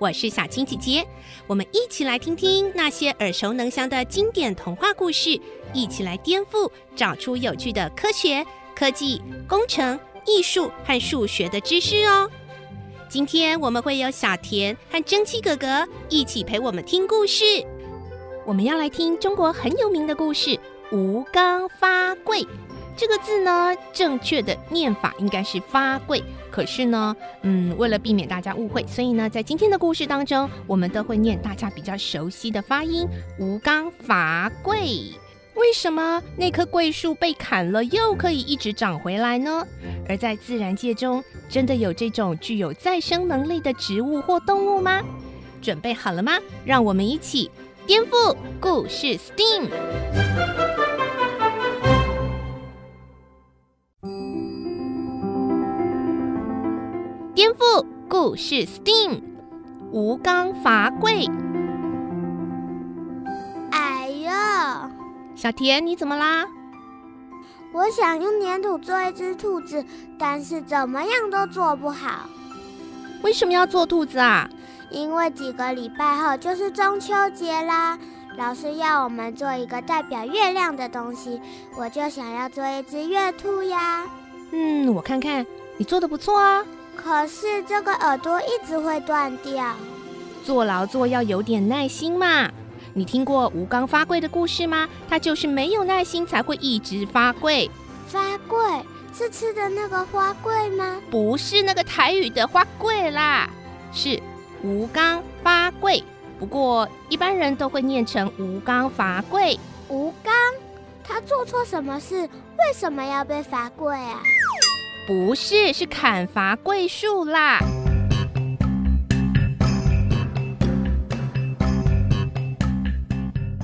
我是小青姐姐，我们一起来听听那些耳熟能详的经典童话故事，一起来颠覆，找出有趣的科学、科技、工程、艺术和数学的知识哦。今天我们会有小田和蒸汽哥哥一起陪我们听故事。我们要来听中国很有名的故事《吴刚伐桂》。这个字呢，正确的念法应该是“发桂”。可是呢，嗯，为了避免大家误会，所以呢，在今天的故事当中，我们都会念大家比较熟悉的发音“吴刚伐桂”。为什么那棵桂树被砍了又可以一直长回来呢？而在自然界中，真的有这种具有再生能力的植物或动物吗？准备好了吗？让我们一起颠覆故事 STEAM。颠覆故事 STEAM，吴刚伐桂。哎呦，小田，你怎么啦？我想用粘土做一只兔子，但是怎么样都做不好。为什么要做兔子啊？因为几个礼拜后就是中秋节啦，老师要我们做一个代表月亮的东西，我就想要做一只月兔呀。嗯，我看看，你做的不错啊。可是这个耳朵一直会断掉。做劳作要有点耐心嘛。你听过吴刚发贵的故事吗？他就是没有耐心才会一直发贵。发贵是吃的那个花贵吗？不是那个台语的花贵啦，是吴刚发贵。不过一般人都会念成吴刚罚跪。吴刚，他做错什么事？为什么要被罚跪啊？不是，是砍伐桂树啦。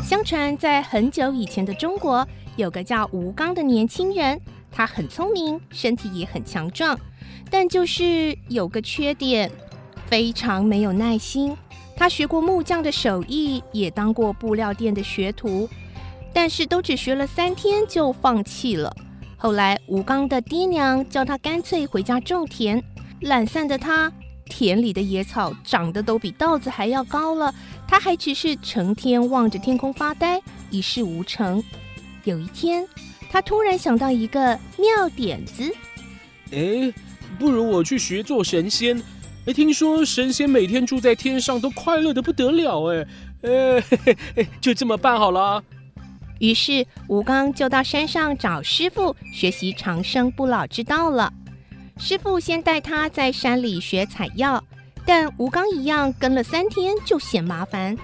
相传在很久以前的中国，有个叫吴刚的年轻人，他很聪明，身体也很强壮，但就是有个缺点，非常没有耐心。他学过木匠的手艺，也当过布料店的学徒，但是都只学了三天就放弃了。后来，吴刚的爹娘叫他干脆回家种田。懒散的他，田里的野草长得都比稻子还要高了，他还只是成天望着天空发呆，一事无成。有一天，他突然想到一个妙点子：哎，不如我去学做神仙。哎，听说神仙每天住在天上都快乐得不得了。哎，哎，就这么办好了。于是吴刚就到山上找师傅学习长生不老之道了。师傅先带他在山里学采药，但吴刚一样跟了三天就嫌麻烦。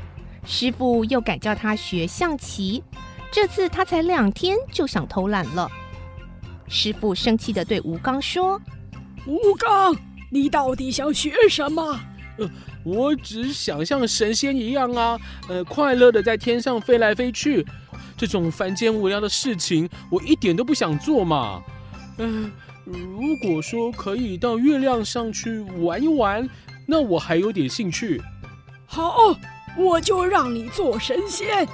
师傅又改叫他学象棋，这次他才两天就想偷懒了。师傅生气地对吴刚说：“吴刚，你到底想学什么？”呃，我只想像神仙一样啊，呃，快乐地在天上飞来飞去。这种凡间无聊的事情，我一点都不想做嘛。嗯、呃，如果说可以到月亮上去玩一玩，那我还有点兴趣。好，我就让你做神仙。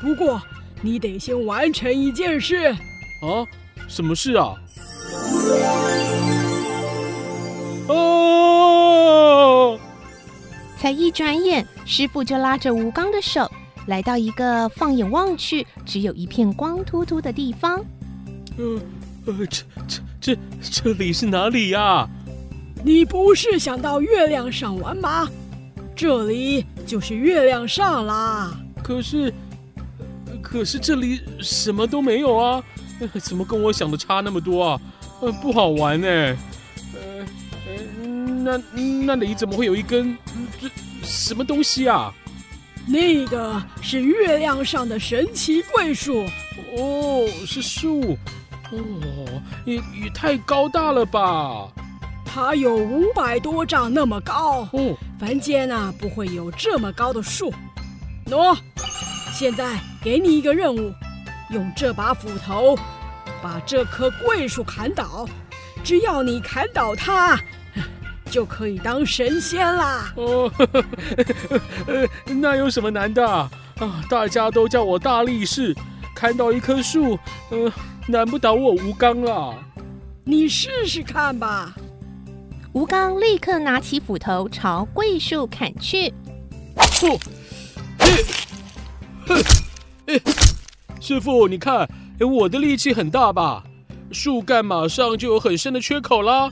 不过，你得先完成一件事。啊？什么事啊？哦！才一转眼，师傅就拉着吴刚的手。来到一个放眼望去只有一片光秃秃的地方。呃呃，这这这这里是哪里呀？你不是想到月亮上玩吗？这里就是月亮上啦。可是，可是这里什么都没有啊！怎么跟我想的差那么多啊？呃，不好玩呢。呃呃，那那里怎么会有一根这什么东西啊？那个是月亮上的神奇桂树哦，是树哦，也也太高大了吧！它有五百多丈那么高哦，凡间啊不会有这么高的树。喏，现在给你一个任务，用这把斧头把这棵桂树砍倒。只要你砍倒它，就可以当神仙啦。哦，那有什么难的啊？大家都叫我大力士，砍到一棵树，呃，难不倒我吴刚啦。你试试看吧。吴刚立刻拿起斧头朝桂树砍去。哦，嘿，哼，哎，师傅，你看，哎，我的力气很大吧？树干马上就有很深的缺口啦。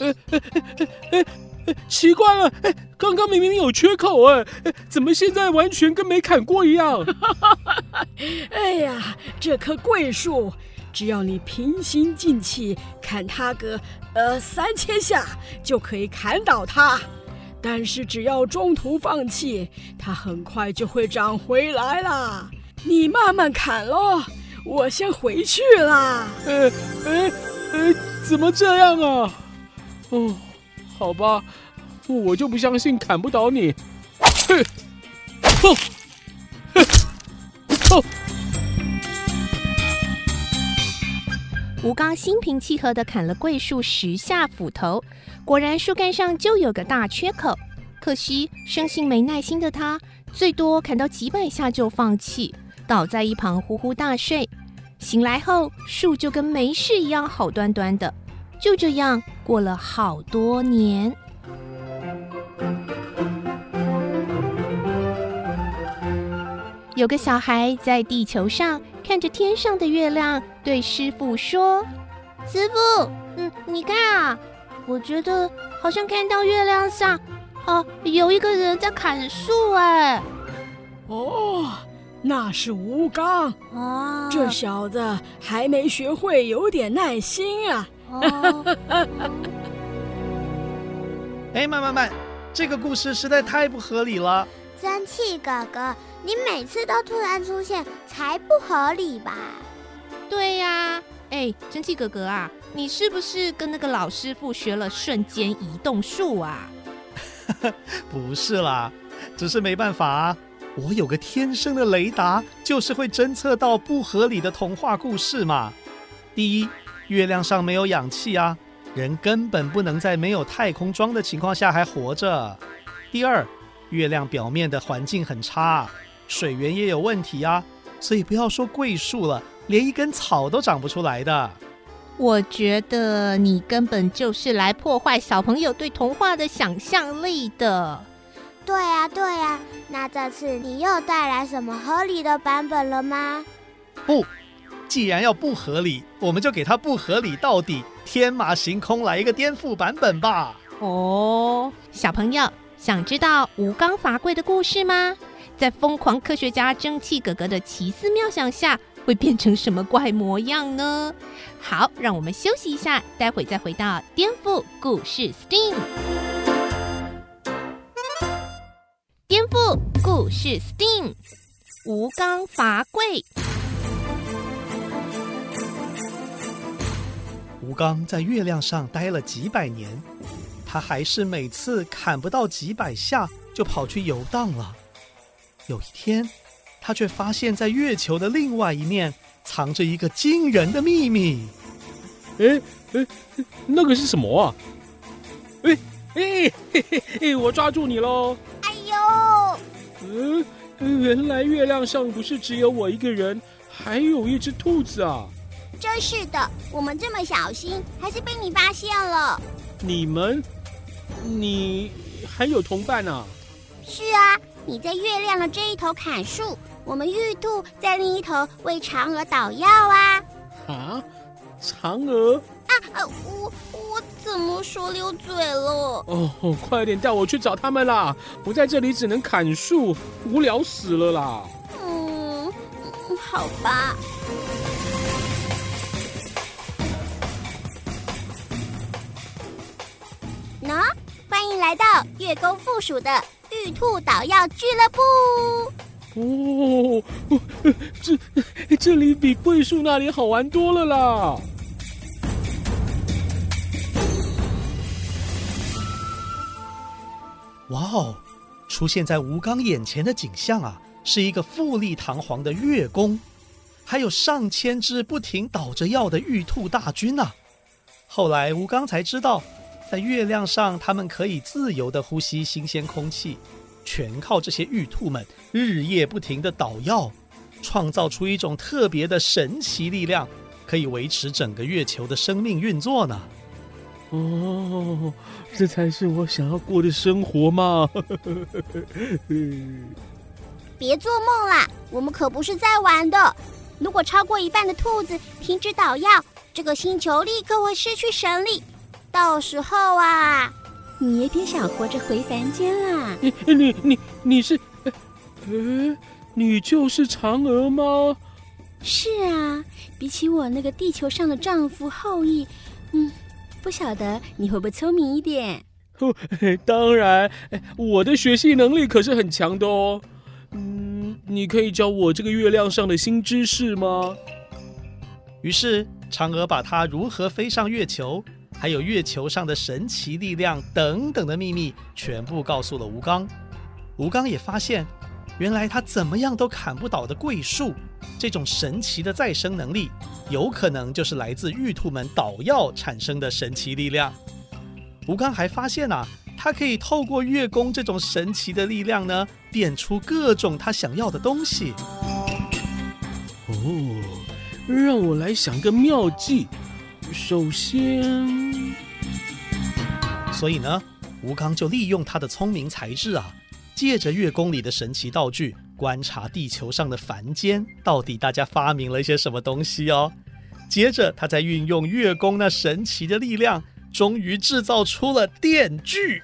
哎哎哎哎哎，奇怪了，哎，刚刚明明有缺口哎，怎么现在完全跟没砍过一样？哎呀，这棵桂树，只要你平心静气砍它个呃三千下，就可以砍倒它。但是只要中途放弃，它很快就会长回来啦。你慢慢砍喽，我先回去啦。哎哎哎，怎么这样啊？哦，好吧，我就不相信砍不倒你。哼，哼，哼，哼。吴刚心平气和的砍了桂树十下斧头。果然树干上就有个大缺口，可惜生性没耐心的他，最多砍到几百下就放弃，倒在一旁呼呼大睡。醒来后，树就跟没事一样好端端的。就这样过了好多年。有个小孩在地球上看着天上的月亮，对师傅说：“师傅，嗯，你看啊。”我觉得好像看到月亮上，哦、啊，有一个人在砍树哎。哦，那是吴刚啊，这小子还没学会有点耐心啊。哦。哎，慢慢慢，这个故事实在太不合理了。蒸汽哥哥，你每次都突然出现，才不合理吧？对呀。哎，蒸汽哥哥啊，你是不是跟那个老师傅学了瞬间移动术啊？不是啦，只是没办法啊。我有个天生的雷达，就是会侦测到不合理的童话故事嘛。第一，月亮上没有氧气啊，人根本不能在没有太空装的情况下还活着。第二，月亮表面的环境很差，水源也有问题啊，所以不要说桂树了。连一根草都长不出来的，我觉得你根本就是来破坏小朋友对童话的想象力的。对呀，对呀，那这次你又带来什么合理的版本了吗？不，既然要不合理，我们就给它不合理到底，天马行空来一个颠覆版本吧。哦，小朋友想知道吴刚伐桂的故事吗？在疯狂科学家蒸汽哥哥的奇思妙想下，会变成什么怪模样呢？好，让我们休息一下，待会再回到颠覆故事 STEAM。颠覆故事 STEAM，吴刚伐桂。吴刚在月亮上待了几百年，他还是每次砍不到几百下就跑去游荡了。有一天，他却发现，在月球的另外一面藏着一个惊人的秘密。哎哎，那个是什么啊？哎哎嘿嘿嘿，我抓住你喽！哎呦！嗯，原来月亮上不是只有我一个人，还有一只兔子啊！真是的，我们这么小心，还是被你发现了。你们，你还有同伴啊？是啊。你在月亮的这一头砍树，我们玉兔在另一头为嫦娥捣药啊！啊，嫦娥啊啊！我我怎么说溜嘴了？哦，快点带我去找他们啦！不在这里只能砍树，无聊死了啦！嗯，好吧。喏，欢迎来到月宫附属的。玉兔捣药俱乐部。哦，这这里比桂树那里好玩多了啦！哇哦，出现在吴刚眼前的景象啊，是一个富丽堂皇的月宫，还有上千只不停倒着药的玉兔大军啊！后来吴刚才知道，在月亮上，他们可以自由地呼吸新鲜空气，全靠这些玉兔们日夜不停地捣药，创造出一种特别的神奇力量，可以维持整个月球的生命运作呢。哦，这才是我想要过的生活嘛！别做梦啦，我们可不是在玩的。如果超过一半的兔子停止捣药，这个星球立刻会失去神力。到时候啊，你也别想活着回凡间啦！你你你你是，呃，你就是嫦娥吗？是啊，比起我那个地球上的丈夫后羿，嗯。不晓得你会不会聪明一点？哦，当然，我的学习能力可是很强的哦。嗯，你可以教我这个月亮上的新知识吗？于是，嫦娥把她如何飞上月球，还有月球上的神奇力量等等的秘密，全部告诉了吴刚。吴刚也发现，原来他怎么样都砍不倒的桂树。这种神奇的再生能力，有可能就是来自玉兔们捣药产生的神奇力量。吴刚还发现啊，他可以透过月宫这种神奇的力量呢，变出各种他想要的东西。哦，让我来想个妙计。首先，所以呢，吴刚就利用他的聪明才智啊，借着月宫里的神奇道具。观察地球上的凡间，到底大家发明了一些什么东西哦？接着，他再运用月宫那神奇的力量，终于制造出了电锯。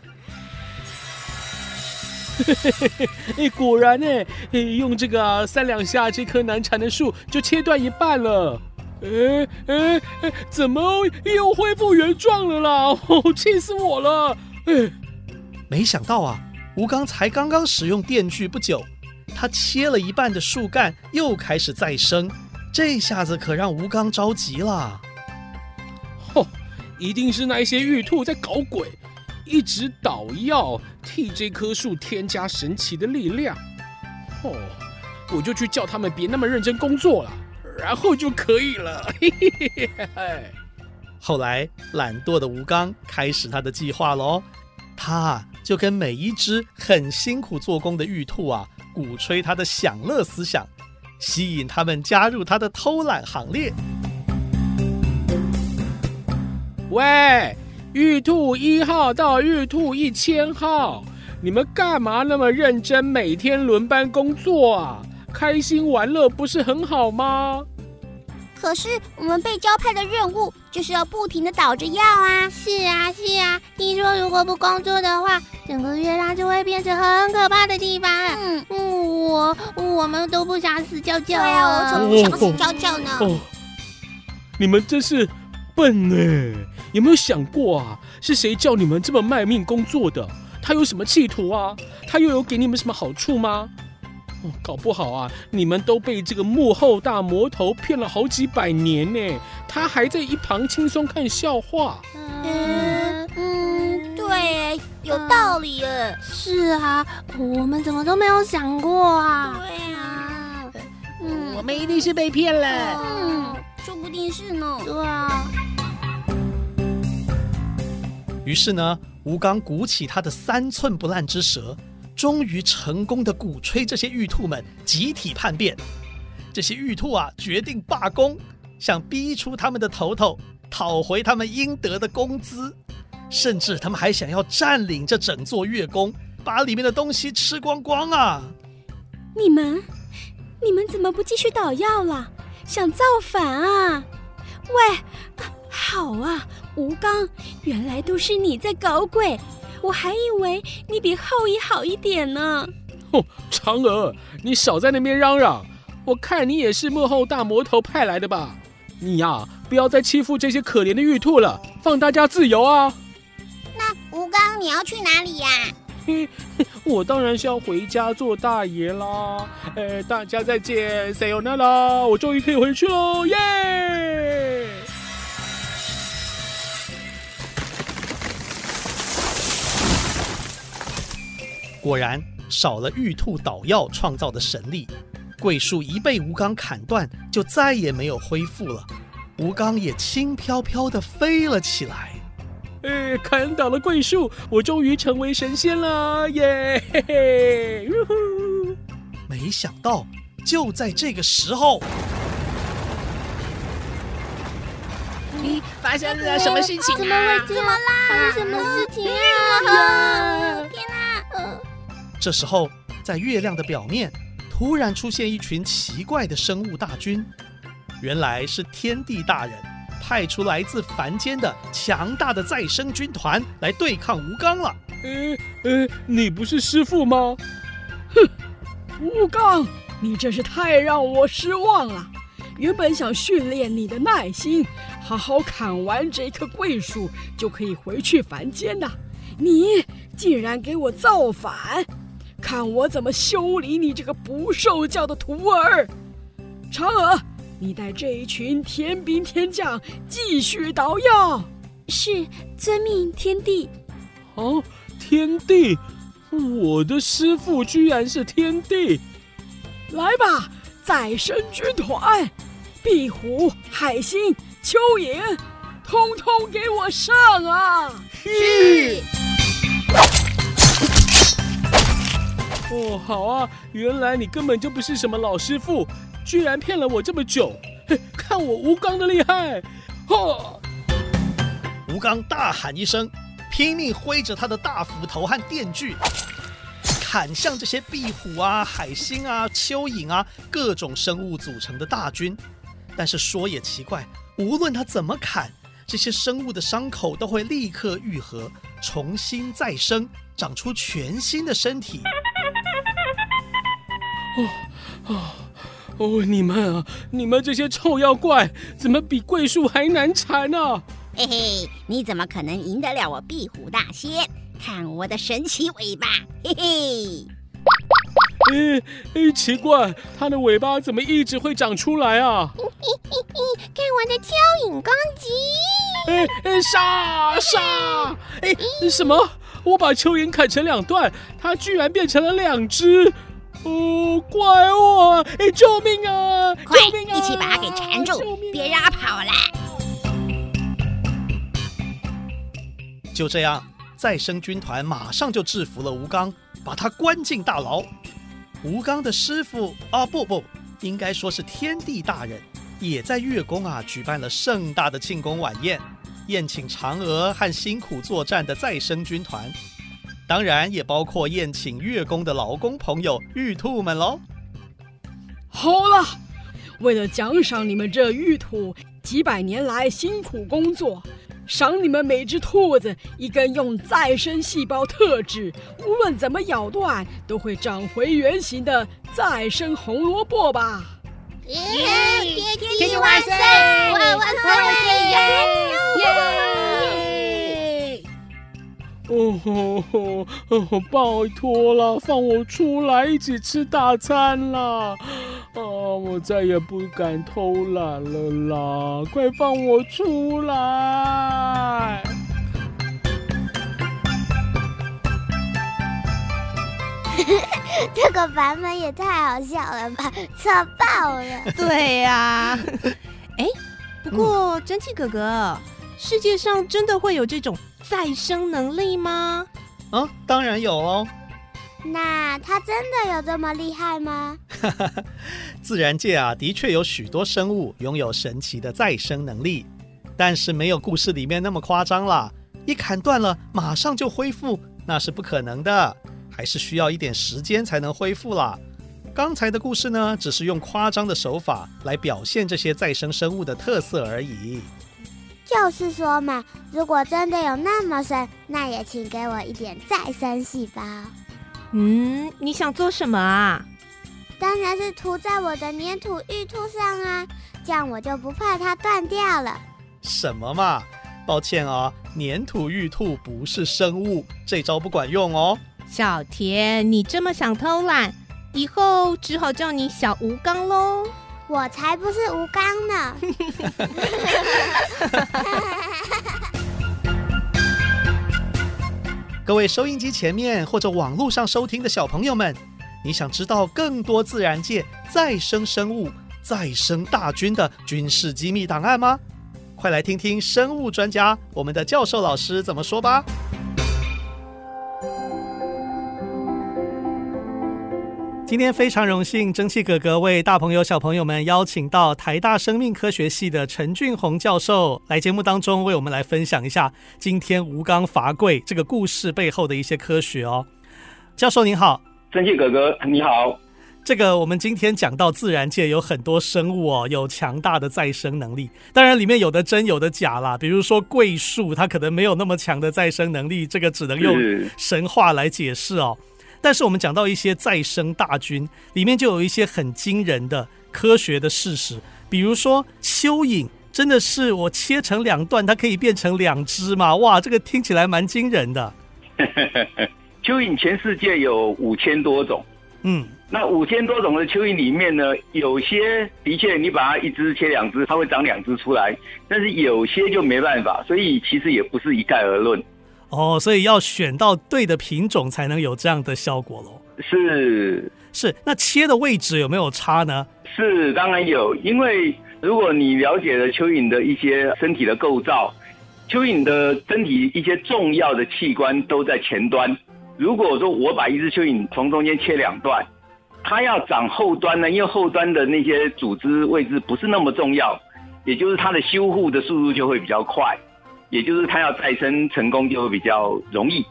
哎，果然呢，用这个、啊、三两下，这棵难缠的树就切断一半了。哎哎哎，怎么又恢复原状了啦？哦，气死我了！哎，没想到啊，吴刚才刚刚使用电锯不久。他切了一半的树干又开始再生，这下子可让吴刚着急了。吼，一定是那些玉兔在搞鬼，一直捣药，替这棵树添加神奇的力量。哦，我就去叫他们别那么认真工作了，然后就可以了。嘿嘿嘿。后来，懒惰的吴刚开始他的计划喽。他就跟每一只很辛苦做工的玉兔啊。鼓吹他的享乐思想，吸引他们加入他的偷懒行列。喂，玉兔一号到玉兔一千号，你们干嘛那么认真，每天轮班工作啊？开心玩乐不是很好吗？可是我们被交派的任务就是要不停的倒着药啊！是啊，是啊，听说如果不工作的话，整个月亮就会变成很可怕的地方。嗯嗯，我我们都不想死翘翘。对啊，我才不想死翘翘呢。哦，哦，你们真是笨呢！有没有想过啊？是谁叫你们这么卖命工作的？他有什么企图啊？他又有给你们什么好处吗？哦，搞不好啊，你们都被这个幕后大魔头骗了好几百年呢，他还在一旁轻松看笑话。嗯嗯，对，有道理。是啊，我们怎么都没有想过啊？对啊，嗯，我们一定是被骗了。嗯，说不定是呢。对啊。于是呢，吴刚鼓起他的三寸不烂之舌。终于成功的鼓吹这些玉兔们集体叛变，这些玉兔啊决定罢工，想逼出他们的头头，讨回他们应得的工资，甚至他们还想要占领这整座月宫，把里面的东西吃光光啊！你们，你们怎么不继续捣药了？想造反啊？喂，好啊，吴刚，原来都是你在搞鬼。我还以为你比后羿好一点呢。哦，嫦娥，你少在那边嚷嚷！我看你也是幕后大魔头派来的吧？你呀、啊，不要再欺负这些可怜的玉兔了，放大家自由啊！那吴刚，你要去哪里呀、啊？我当然是要回家做大爷啦！哎，大家再见，See you 啦！我终于可以回去喽，耶、果然，少了玉兔捣药创造的神力，桂树一被吴刚砍断，就再也没有恢复了。吴刚也轻飘飘地飞了起来。哎，砍倒了桂树，我终于成为神仙了！耶嘿嘿！没想到，就在这个时候，咦发生了什么事情啊？怎么啦？发生什么事情啊？天哪！这时候，在月亮的表面，突然出现一群奇怪的生物大军，原来是天帝大人。派出来自凡间的强大的再生军团来对抗吴刚了。呃呃，你不是师傅吗？哼，吴刚，你真是太让我失望了。原本想训练你的耐心，好好砍完这棵桂树就可以回去凡间的，你竟然给我造反，看我怎么修理你这个不受教的徒儿！嫦娥。你带这一群天兵天将继续捣药。是，遵命天帝。哦，天帝，我的师父居然是天帝！来吧，再生军团，壁虎、海星、蚯蚓，通通给我上啊！好啊，原来你根本就不是什么老师傅。居然骗了我这么久！嘿，看我吴刚的厉害！哈！吴刚大喊一声，拼命挥着他的大斧头和电锯，砍向这些壁虎啊、海星啊、蚯蚓啊各种生物组成的大军。但是说也奇怪，无论他怎么砍，这些生物的伤口都会立刻愈合，重新再生，长出全新的身体。哦哦。哦，你们啊，你们这些臭妖怪，怎么比桂树还难缠呢？啊？嘿嘿，你怎么可能赢得了我壁虎大仙？看我的神奇尾巴！嘿嘿。哎哎，奇怪，它的尾巴怎么一直会长出来啊？嘿嘿嘿，看我的蚯蚓攻击！哎哎，杀杀！哎，什么？我把蚯蚓砍成两段，它居然变成了两只。哦，怪物！哎，救命啊！快，救命啊！一起把他给缠住，别让它跑了。就这样，再生军团马上就制服了吴刚，把他关进大牢。吴刚的师傅啊，不不，应该说是天帝大人，也在月宫啊举办了盛大的庆功晚宴，宴请嫦娥和辛苦作战的再生军团。当然也包括宴请月宫的劳工朋友玉兔们喽。好了，为了奖赏你们这玉兔几百年来辛苦工作，赏你们每只兔子一根用再生细胞特制，无论怎么咬断都会长回原形的再生红萝卜吧！耶！天帝万岁！万万岁！耶！哦吼吼！哦，拜托了，放我出来一起吃大餐啦！啊，我再也不敢偷懒了啦！快放我出来！这个版本也太好笑了吧，扯爆了！对呀、啊，哎，不过蒸汽哥哥，世界上真的会有这种？再生能力吗？啊，当然有哦。那它真的有这么厉害吗？自然界啊，的确有许多生物拥有神奇的再生能力，但是没有故事里面那么夸张啦。一砍断了，马上就恢复，那是不可能的，还是需要一点时间才能恢复啦。刚才的故事呢，只是用夸张的手法来表现这些再生生物的特色而已。就是说嘛，如果真的有那么神，那也请给我一点再生细胞。嗯，你想做什么啊？当然是涂在我的粘土玉兔上啊，这样我就不怕它断掉了。什么嘛？抱歉啊，粘土玉兔不是生物，这招不管用哦。小田，你这么想偷懒，以后只好叫你小吴刚喽。我才不是吴刚呢！各位收音机前面或者网络上收听的小朋友们，你想知道更多自然界再生生物、再生大军的军事机密档案吗？快来听听生物专家我们的教授老师怎么说吧。今天非常荣幸，蒸汽哥哥为大朋友小朋友们邀请到台大生命科学系的陈俊宏教授来节目当中，为我们来分享一下今天吴刚伐桂这个故事背后的一些科学哦。教授您好，蒸汽哥哥你好。这个我们今天讲到自然界有很多生物哦，有强大的再生能力，当然里面有的真有的假啦。比如说桂树，它可能没有那么强的再生能力，这个只能用神话来解释哦。但是我们讲到一些再生大军，里面就有一些很惊人的科学的事实，比如说蚯蚓真的是我切成两段，它可以变成两只吗？哇，这个听起来蛮惊人的。蚯蚓全世界有五千多种，嗯，那五千多种的蚯蚓里面呢，有些的确你把它一只切两只，它会长两只出来，但是有些就没办法，所以其实也不是一概而论。哦，所以要选到对的品种才能有这样的效果喽。是是，那切的位置有没有差呢？是，当然有，因为如果你了解了蚯蚓的一些身体的构造，蚯蚓的身体一些重要的器官都在前端。如果说我把一只蚯蚓从中间切两段，它要长后端呢，因为后端的那些组织位置不是那么重要，也就是它的修护的速度就会比较快。也就是它要再生成功就会比较容易。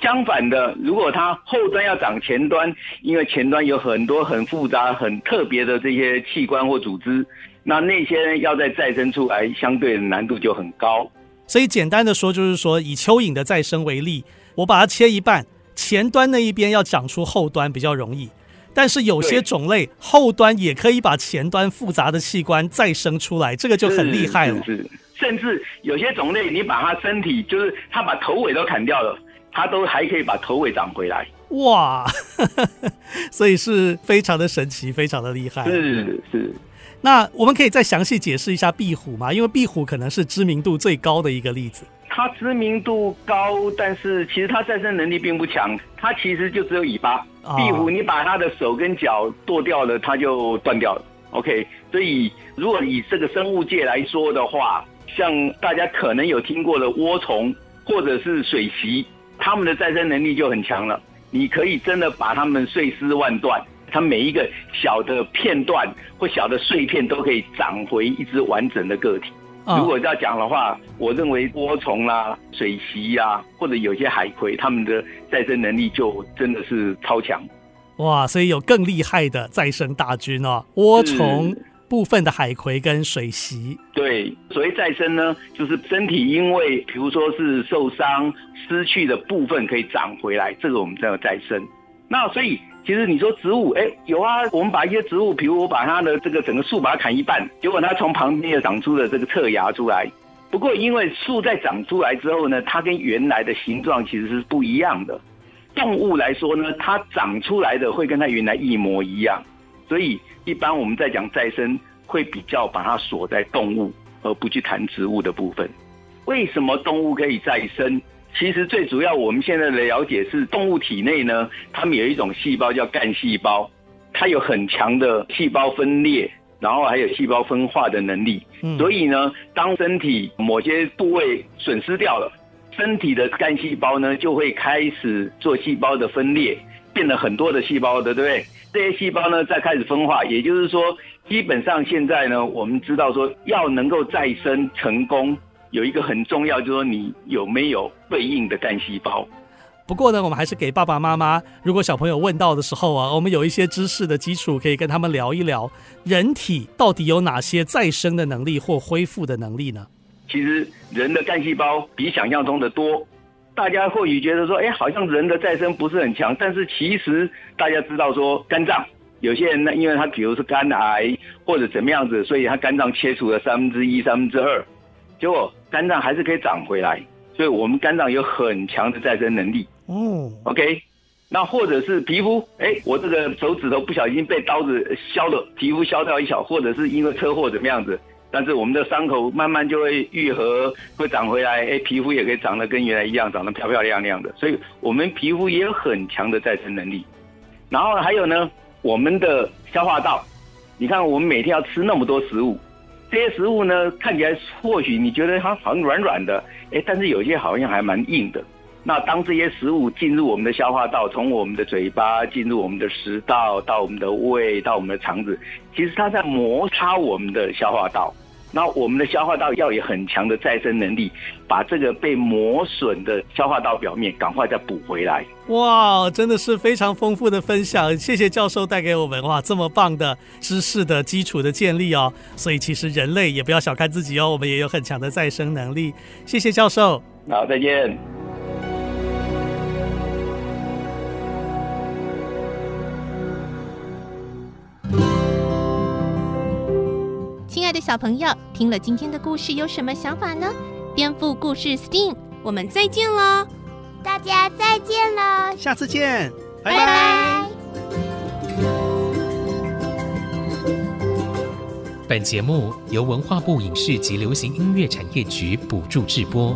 相反的，如果它后端要长前端，因为前端有很多很复杂、很特别的这些器官或组织，那那些要再再生出来，相对的难度就很高。所以简单的说，就是说以蚯蚓的再生为例，我把它切一半，前端那一边要长出后端比较容易，但是有些种类后端也可以把前端复杂的器官再生出来，这个就很厉害了。是是是甚至有些种类，你把它身体，就是它把头尾都砍掉了，它都还可以把头尾长回来。哇，所以是非常的神奇，非常的厉害。是是。那我们可以再详细解释一下壁虎吗？因为壁虎可能是知名度最高的一个例子。它知名度高，但是其实它再生能力并不强，它其实就只有尾巴。哦。壁虎，你把它的手跟脚剁掉了，它就断掉了。OK，所以如果以这个生物界来说的话，像大家可能有听过的涡虫或者是水螅，它们的再生能力就很强了。你可以真的把它们碎尸万段，它每一个小的片段或小的碎片都可以长回一只完整的个体。如果要讲的话，我认为涡虫啦、水螅啊，或者有些海葵，它们的再生能力就真的是超强。哇，所以有更厉害的再生大军哦，涡虫。部分的海葵跟水螅，对，所谓再生呢，就是身体因为比如说是受伤失去的部分可以长回来，这个我们叫再生。那所以其实你说植物，哎，有啊，我们把一些植物，比如我把它的这个整个树把它砍一半，结果它从旁边长出了这个侧芽出来。不过因为树在长出来之后呢，它跟原来的形状其实是不一样的。动物来说呢，它长出来的会跟它原来一模一样。所以，一般我们在讲再生，会比较把它锁在动物，而不去谈植物的部分。为什么动物可以再生？其实最主要，我们现在的了解是，动物体内呢，它们有一种细胞叫干细胞，它有很强的细胞分裂，然后还有细胞分化的能力。所以呢，当身体某些部位损失掉了，身体的干细胞呢，就会开始做细胞的分裂，变了很多的细胞的，对不对？这些细胞呢，在开始分化，也就是说，基本上现在呢，我们知道说，要能够再生成功，有一个很重要，就是说你有没有对应的干细胞。不过呢，我们还是给爸爸妈妈，如果小朋友问到的时候啊，我们有一些知识的基础，可以跟他们聊一聊，人体到底有哪些再生的能力或恢复的能力呢？其实人的干细胞比想象中的多。大家或许觉得说，哎，好像人的再生不是很强，但是其实大家知道说，肝脏有些人呢，因为他比如是肝癌或者怎么样子，所以他肝脏切除了三分之一、三分之二，结果肝脏还是可以长回来，所以我们肝脏有很强的再生能力。哦，OK，那或者是皮肤，哎，我这个手指头不小心被刀子削了，皮肤削掉一小，或者是因为车祸怎么样子，但是我们的伤口慢慢就会愈合，会长回来，哎，皮肤也可以长得跟原来一样，长得漂漂亮亮的。所以，我们皮肤也有很强的再生能力。然后还有呢，我们的消化道，你看我们每天要吃那么多食物，这些食物呢，看起来或许你觉得它好像软软的，哎，但是有些好像还蛮硬的。那当这些食物进入我们的消化道，从我们的嘴巴进入我们的食道，到我们的胃，到我们的肠子，其实它在摩擦我们的消化道。那我们的消化道要有很强的再生能力，把这个被磨损的消化道表面赶快再补回来。哇，真的是非常丰富的分享，谢谢教授带给我们哇这么棒的知识的基础的建立哦。所以其实人类也不要小看自己哦，我们也有很强的再生能力。谢谢教授。好，再见。小朋友，听了今天的故事有什么想法呢？颠覆故事 STEAM，我们再见喽！大家再见喽，下次见，拜拜。拜拜。本节目由文化部影视及流行音乐产业局补助制播。